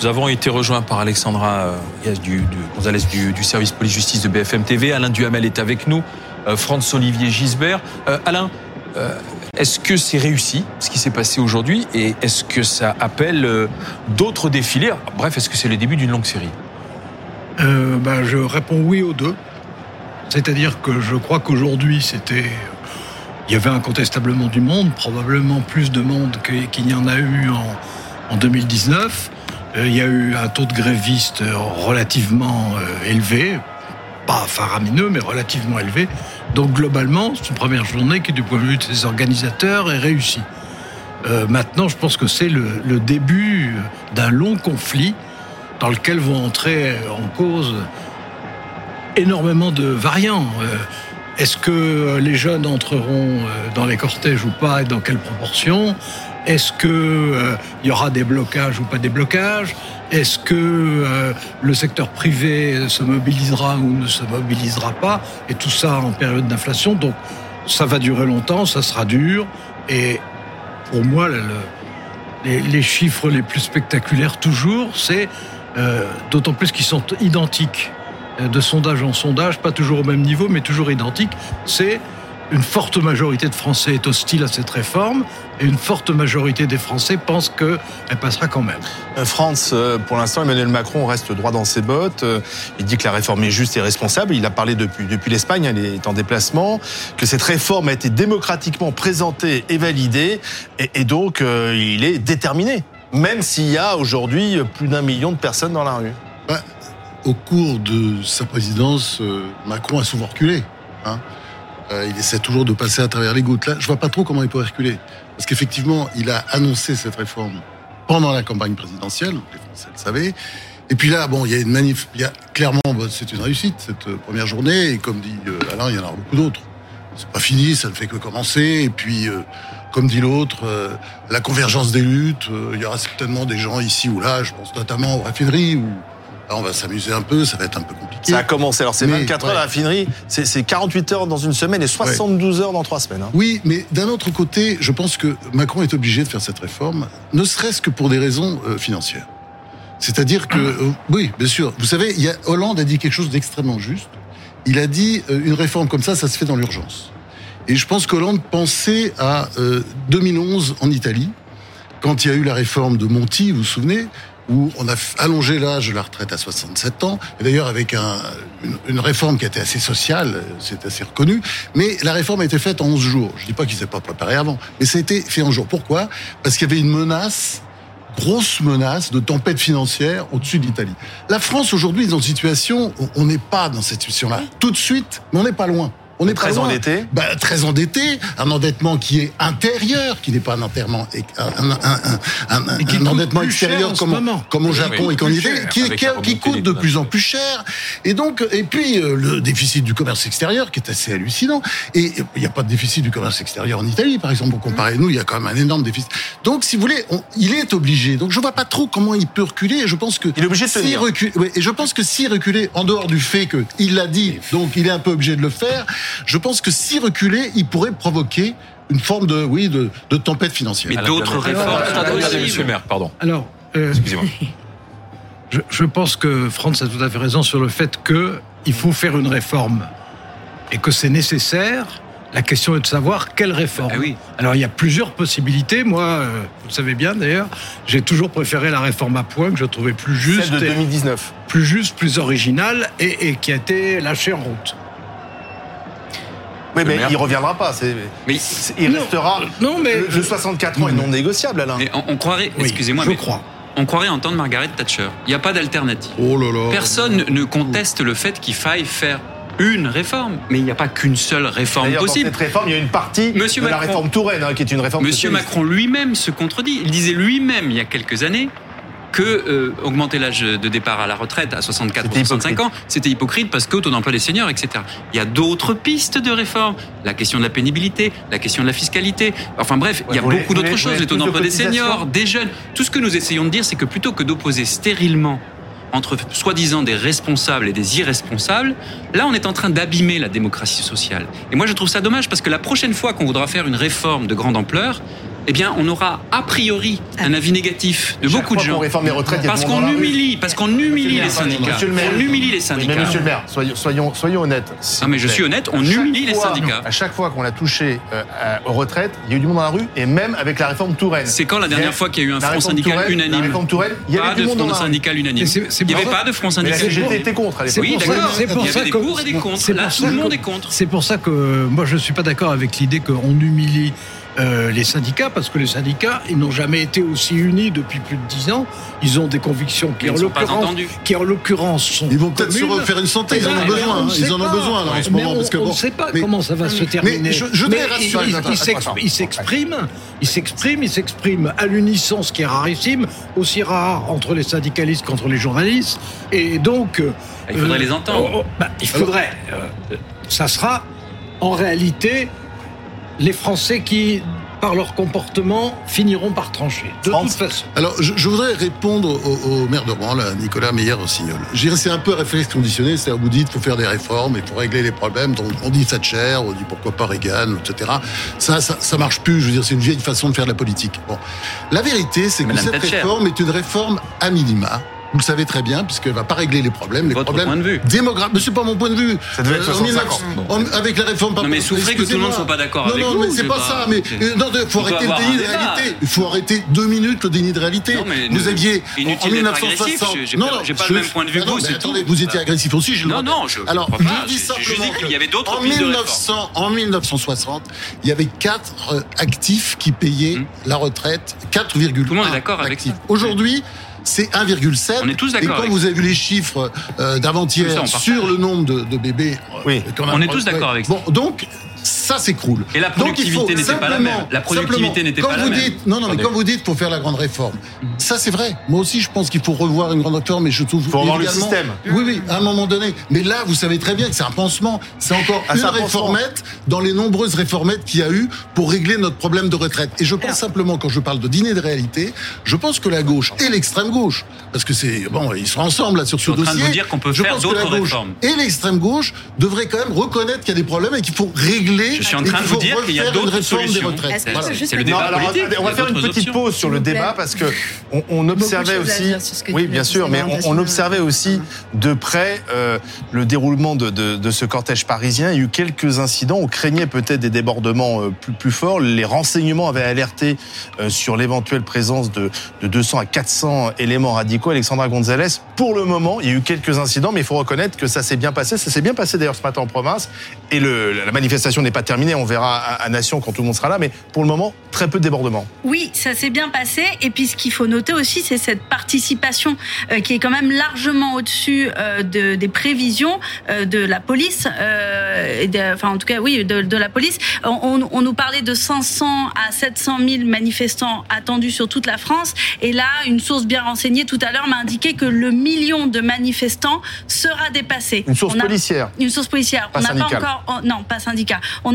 Nous avons été rejoints par Alexandra euh, du, Gonzalez du, service police-justice de BFM TV. Alain Duhamel est avec nous. Euh, Franz-Olivier Gisbert. Euh, Alain, est-ce que c'est réussi ce qui s'est passé aujourd'hui et est-ce que ça appelle d'autres défilés? Bref, est-ce que c'est le début d'une longue série? Ben, Je réponds oui aux deux. C'est-à-dire que je crois qu'aujourd'hui, c'était. Il y avait incontestablement du monde, probablement plus de monde qu'il n'y en a eu en 2019. Euh, il y a eu un taux de grévistes relativement euh, élevé, pas faramineux, mais relativement élevé. Donc globalement, c'est une première journée qui, du point de vue de ses organisateurs, est réussie. Euh, maintenant, je pense que c'est le, début d'un long conflit dans lequel vont entrer en cause énormément de variants. Est-ce que les jeunes entreront dans les cortèges ou pas et dans quelle proportion? Est-ce qu'il euh, y aura des blocages ou pas des blocages? Est-ce que euh, le secteur privé se mobilisera ou ne se mobilisera pas? Et tout ça en période d'inflation. Donc ça va durer longtemps, ça sera dur. Et pour moi, les, chiffres les plus spectaculaires toujours, c'est euh, d'autant plus qu'ils sont identiques de sondage en sondage, pas toujours au même niveau, mais toujours identiques, c'est une forte majorité de Français est hostile à cette réforme et une forte majorité des Français pensent qu'elle passera quand même. Euh, France, euh, pour l'instant, Emmanuel Macron reste droit dans ses bottes. Euh, il dit que la réforme est juste et responsable. Il a parlé depuis, depuis l'Espagne, elle est en déplacement, que cette réforme a été démocratiquement présentée et validée, et, donc il est déterminé, même s'il y a aujourd'hui plus d'un million de personnes dans la rue. au cours de sa présidence, Macron a souvent reculé. Hein. Euh, il essaie toujours de passer à travers les gouttes. Là, je vois pas trop comment il peut reculer. Parce qu'effectivement, il a annoncé cette réforme pendant la campagne présidentielle, les Français le savaient. Et puis là, bon, il y a une manif, il y a clairement, c'est une réussite cette euh, première journée. Et comme dit euh, Alain, il y en aura beaucoup d'autres. C'est pas fini, ça ne fait que commencer. Et puis, comme dit l'autre, la convergence des luttes. il y aura certainement des gens ici ou là. Je pense notamment aux raffineries ou on va s'amuser un peu, ça va être un peu compliqué. Ça a commencé. Alors, c'est 24 heures à la raffinerie, c'est 48 heures dans une semaine et 72 heures dans trois semaines. Hein. Oui, mais d'un autre côté, je pense que Macron est obligé de faire cette réforme, ne serait-ce que pour des raisons euh, financières. C'est-à-dire que, euh, oui, bien sûr. Vous savez, il y a, Hollande a dit quelque chose d'extrêmement juste. Il a dit euh, une réforme comme ça, ça se fait dans l'urgence. Et je pense qu'Hollande pensait à 2011 en Italie, quand il y a eu la réforme de Monti, vous vous souvenez, où on a allongé l'âge de la retraite à 67 ans, et d'ailleurs avec un, une, réforme qui était assez sociale, c'est assez reconnu, mais la réforme a été faite en 11 jours. Je dis pas qu'il s'est pas préparé avant, mais ça a été fait en jours. Pourquoi? Parce qu'il y avait une menace grosse menace de tempête financière au-dessus de l'Italie. La France aujourd'hui est dans une situation où on n'est pas dans cette situation-là tout de suite, mais on n'est pas loin. On est très endetté. Bah, très endetté, un endettement qui est intérieur, qui n'est pas un enterrement, un, un, un, endettement extérieur comme, comme au Japon et qu'en Italie, qui, qui, coûte de plus en plus cher. Et donc, et puis euh, le déficit du commerce extérieur qui est assez hallucinant. Et il n'y a pas de déficit du commerce extérieur en Italie, par exemple, pour comparer nous, il y a quand même un énorme déficit. Donc, si vous voulez, il est obligé. Donc, je vois pas trop comment il peut reculer. Et je pense que il est obligé de si recule, et je pense que s'il reculait, en dehors du fait que il l'a dit, donc il est un peu obligé de le faire. Je pense que si reculer, il pourrait provoquer une forme de, oui, de, tempête financière. Mais d'autres réformes. Monsieur le maire, pardon. Alors, euh, excusez-moi. Je, pense que Franz a tout à fait raison sur le fait qu'il faut faire une réforme et que c'est nécessaire. La question est de savoir quelle réforme. Ah oui. Alors il y a plusieurs possibilités. Moi, euh, vous le savez bien d'ailleurs, j'ai toujours préféré la réforme à points que je trouvais plus juste. Celle de 2019. Plus juste, plus originale et, et qui a été lâchée en route. Oui, mais il reviendra pas. Mais il restera. Non, mais le, 64 ans est non négociable, Alain. Mais on, croirait. excusez-moi, je crois. On croirait entendre Margaret Thatcher. Il n'y a pas d'alternative. Oh là là. Personne ne conteste le fait qu'il faille faire une réforme, mais il n'y a pas qu'une seule réforme possible. Dans cette réforme, il y a une partie Monsieur de la réforme Touraine, hein, qui est une réforme. Monsieur Macron lui-même se contredit. Il disait lui-même il y a quelques années que euh, augmenter l'âge de départ à la retraite à 64 ou 65 ans, c'était hypocrite parce qu'au taux d'emploi des seniors, etc. Il y a d'autres pistes de réforme. La question de la pénibilité, la question de la fiscalité. Enfin bref, il y a beaucoup d'autres choses. Les taux d'emploi des seniors, des jeunes. Tout ce que nous essayons de dire, c'est que plutôt que d'opposer stérilement entre soi-disant des responsables et des irresponsables, là on est en train d'abîmer la démocratie sociale. Et moi je trouve ça dommage parce que la prochaine fois qu'on voudra faire une réforme de grande ampleur, eh bien, on aura a priori un avis négatif de Chaque beaucoup de gens. réforme les retraites, il y a Parce qu'on la humilie, parce qu'on humilie les syndicats. Monsieur le maire. On humilie les syndicats. mais monsieur le maire, soyons, soyons, soyons honnêtes. s'il Ah, mais je plaît. suis honnête, on humilie les syndicats. À chaque fois qu'on a touché euh, à- aux retraites, il y a eu du monde dans la rue, et même avec la réforme Touraine. C'est quand la dernière fois qu'il y a eu un La front syndical Touraine- unanime La réforme Touraine, il y Pas avait de du monde dans front la rue. syndical unanime. Il n'y pour avait ça- pas de front Mais la syndical. CGT était contre à C'est l'époque. oui, pour ça- d'accord. Il y avait des que- pour et des contre. Là, tout le monde est contre. C'est pour ça que moi je suis pas d'accord avec l'idée qu'on humilie euh, les syndicats parce que les syndicats ils n'ont jamais été aussi unis depuis plus de dix ans. Ils ont des convictions qui Ils en ne sont pas l'occurrence entendus. qui en l'occurrence sont Ils vont peut-être se refaire une santé, ils en ont on besoin, hein, ils en ont besoin là, en ce Mais moment. on- parce que on bon, ne sait pas mais- comment ça va se mais terminer. je- je Mais voudrais il- rassurer- il- attends, il s'exprime- attends, il s'exprime, il s'exprime, il s'exprime à l'unisson, ce qui est rarissime, aussi rare entre les syndicalistes qu'entre les journalistes. Et donc, euh, Il faudrait euh, les entendre. oh, oh, bah, il faudrait. euh, ça sera en réalité les Français qui, par leur comportement, finiront par trancher. De France. toute façon. Alors, je, je voudrais répondre au, au maire de Rouen, là, Nicolas Meyer-Rossignol. C'est un peu réflexe conditionné, c'est-à-dire, vous dites, faut faire des réformes et faut régler les problèmes. Donc, on dit Thatcher, on dit pourquoi pas Reagan, etc. Ça, ça, ça marche plus. Je veux dire, c'est une vieille façon de faire de la politique. Bon. La vérité, c'est que Madame cette Thatcher. réforme est une réforme à minima. Vous le savez très bien, puisqu'elle va pas régler les problèmes. Les Votre problèmes point de vue. démographiques. Mais c'est pas mon point de vue. Ça devait être Euh, en 65 1900 ans. en- avec la réforme par Non, mais souffrez que tout le monde Excusez-moi. soit pas d'accord non, avec non, vous, mais c'est pas pas- ça. Mais euh, non, faut On arrêter le déni de réalité. Il faut arrêter deux minutes le déni de réalité. Non, mais vous ne- aviez inutile en d'être 1960. agressif, j'ai- j'ai pas- le même point de vue Ah que non, vous, attendez, vous étiez agressif aussi. Je Non, non, Alors, je dis simplement qu'il y avait d'autres en pistes de 1900, en 1960, il y avait quatre actifs qui payaient Hum. la retraite, 4,1 Tout le monde est d'accord avec actifs. ça. Aujourd'hui. C'est 1,7. On est tous Et d'accord quand avec vous avez vu les chiffres euh, d'avant-hier on sur le nombre de, de bébés, euh, Oui. qu'on a- On est tous d'accord avec ça. Bon, donc ça s'écroule. Et la Donc, il faut productivité n'était pas la même. simplement- La productivité n'était pas la vous même. dites, Non, non, mais quand vous dites faut faire la grande réforme, ça c'est vrai. Moi aussi, je pense qu'il faut revoir une grande réforme, mais je trouve Faut revoir le système. Oui, oui, à un moment donné. Mais là, vous savez très bien que c'est un pansement. C'est encore Ah, une un réformette dans les nombreuses réformettes qu'il y a eu pour régler notre problème de retraite. Et je pense simplement, quand je parle de dîner de réalité, je pense que la gauche et l'extrême gauche, parce que c'est bon, ils sont ensemble là sur ce suis en train de dossier. vous dire qu'on peut je faire pense que la d'autres gauche réformes. Et l'extrême gauche devraient quand même reconnaître qu'il y a des problèmes et qu'il faut régler. Je suis en train de qu'il vous dire qu'il y a d'autres solutions. que Voilà. C'est le débat Non, alors, politique. attendez, on va faire une petite options. pause sur le débat parce que on, on observait aussi, oui bien sûr, mais on, observait aussi de près euh, le déroulement de, de, de ce cortège parisien. Il y a eu quelques incidents, on craignait peut-être des débordements euh, plus, plus forts. Les renseignements avaient alerté euh, sur l'éventuelle présence de, de 200 à 400 éléments radicaux. Alexandra Gonzalez, pour le moment, il y a eu quelques incidents, mais il faut reconnaître que ça s'est bien passé. Ça s'est bien passé d'ailleurs ce matin en province. Et la manifestation n'est pas terminée. On verra à, Nation quand tout le monde sera là, mais pour le moment, très peu de débordements. Oui, ça s'est bien passé. Et puis ce qu'il faut noter aussi, c'est cette participation euh, qui est quand même largement au-dessus euh, de, des prévisions euh, de la police. enfin, en tout cas, oui, de, la police. On- on nous parlait de 500 à 700 000 manifestants attendus sur toute la France. Et là, une source bien renseignée tout à l'heure m'a indiqué que le million de manifestants sera dépassé. Une source a- policière. Une source policière. Pas on n'a pas encore, oh, non, pas syndicat. On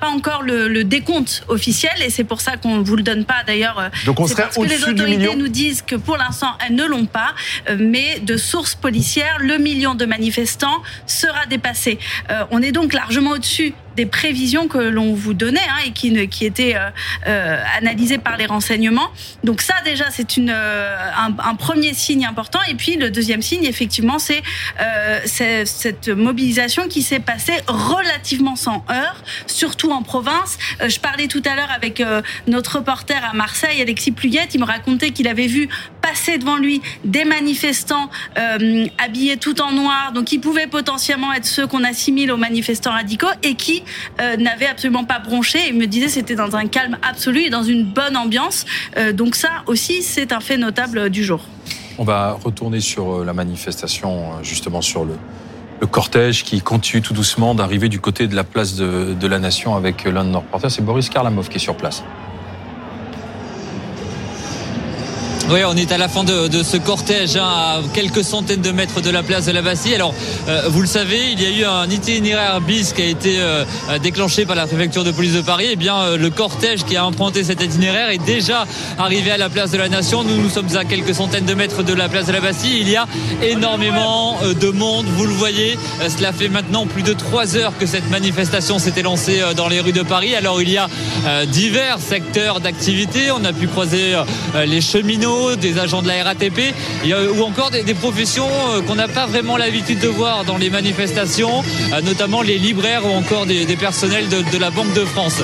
pas encore le, le décompte officiel et c'est pour ça qu'on vous le donne pas d'ailleurs. euh, Donc on serait parce que les autorités nous disent que pour l'instant elles ne l'ont pas, euh, mais de sources policières, le million de manifestants sera dépassé. Euh, on est donc largement au-dessus des prévisions que l'on vous donnait hein, et qui, ne- qui étaient euh, euh, analysées par les renseignements. Donc ça déjà c'est euh, un, premier signe important. Et puis le deuxième signe effectivement c'est cette mobilisation qui s'est passée relativement sans heurts, surtout en province. Je parlais tout à l'heure avec notre reporter à Marseille, Alexis Pluyette, il me racontait qu'il avait vu passer devant lui des manifestants habillés tout en noir, donc qui pouvaient potentiellement être ceux qu'on assimile aux manifestants radicaux et qui euh, n'avaient absolument pas bronché. Il me disait c'était dans un calme absolu et dans une bonne ambiance. Euh, donc ça aussi, c'est un fait notable du jour. On va retourner sur euh, la manifestation, justement sur le, cortège qui continue tout doucement d'arriver du côté de la place de, de la Nation avec l'un de nos reporters. C'est Boris Karlamov qui est sur place. Oui, on est à la fin de, ce cortège, hein, à quelques centaines de mètres de la place de la Bastille. Alors, euh, vous le savez, il y a eu un itinéraire bis qui a été euh, déclenché par la préfecture de police de Paris. Et eh bien, euh, le cortège qui a emprunté cet itinéraire est déjà arrivé à la place de la Nation. Nous, nous sommes à quelques centaines de mètres de la place de la Bastille. Il y a énormément de monde, vous le voyez. cela fait maintenant plus de trois heures que cette manifestation s'était lancée dans les rues de Paris. Alors, il y a divers secteurs d'activité. On a pu croiser les cheminots des agents de la RATP, ou encore des, professions euh, qu'on n'a pas vraiment l'habitude de voir dans les manifestations, euh, notamment les libraires ou encore des, personnels de, la Banque de France.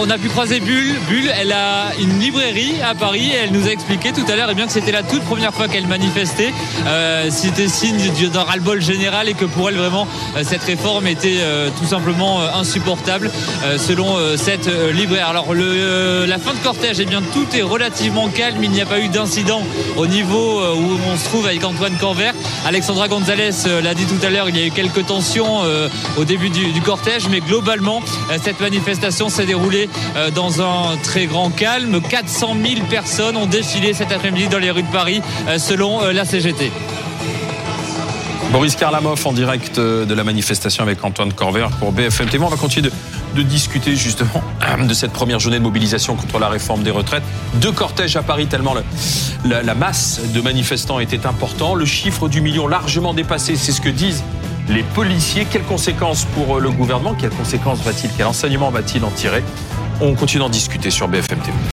on a pu croiser Bulle. Bulle, elle a une librairie à Paris et elle nous a expliqué tout à l'heure eh bien que c'était la toute première fois qu'elle manifestait. Euh, c'était signe d'un ras-le-bol général et que pour elle vraiment cette réforme était tout simplement insupportable selon cette libraire. Alors la fin de cortège, eh bien tout est relativement calme. Il n'y a pas eu d'incident au niveau euh, où on se trouve avec Antoine Corvert. Alexandra Gonzalez euh, l'a dit tout à l'heure, il y a eu quelques tensions euh, au début du, cortège, mais globalement, cette manifestation s'est déroulée dans un très grand calme. 400 000 personnes ont défilé cet après-midi dans les rues de Paris, selon la CGT. Boris Karlamov en direct de la manifestation avec Antoine Corvert pour BFM TV. On va continuer de discuter justement de cette première journée de mobilisation contre la réforme des retraites. Deux cortèges à Paris, tellement la, masse de manifestants était important. Le chiffre du million largement dépassé, c'est ce que disent les policiers. Quelles conséquences pour euh, le gouvernement? Quelles conséquences va-t-il, quel enseignement va-t-il en tirer? On continue d'en discuter sur BFM TV.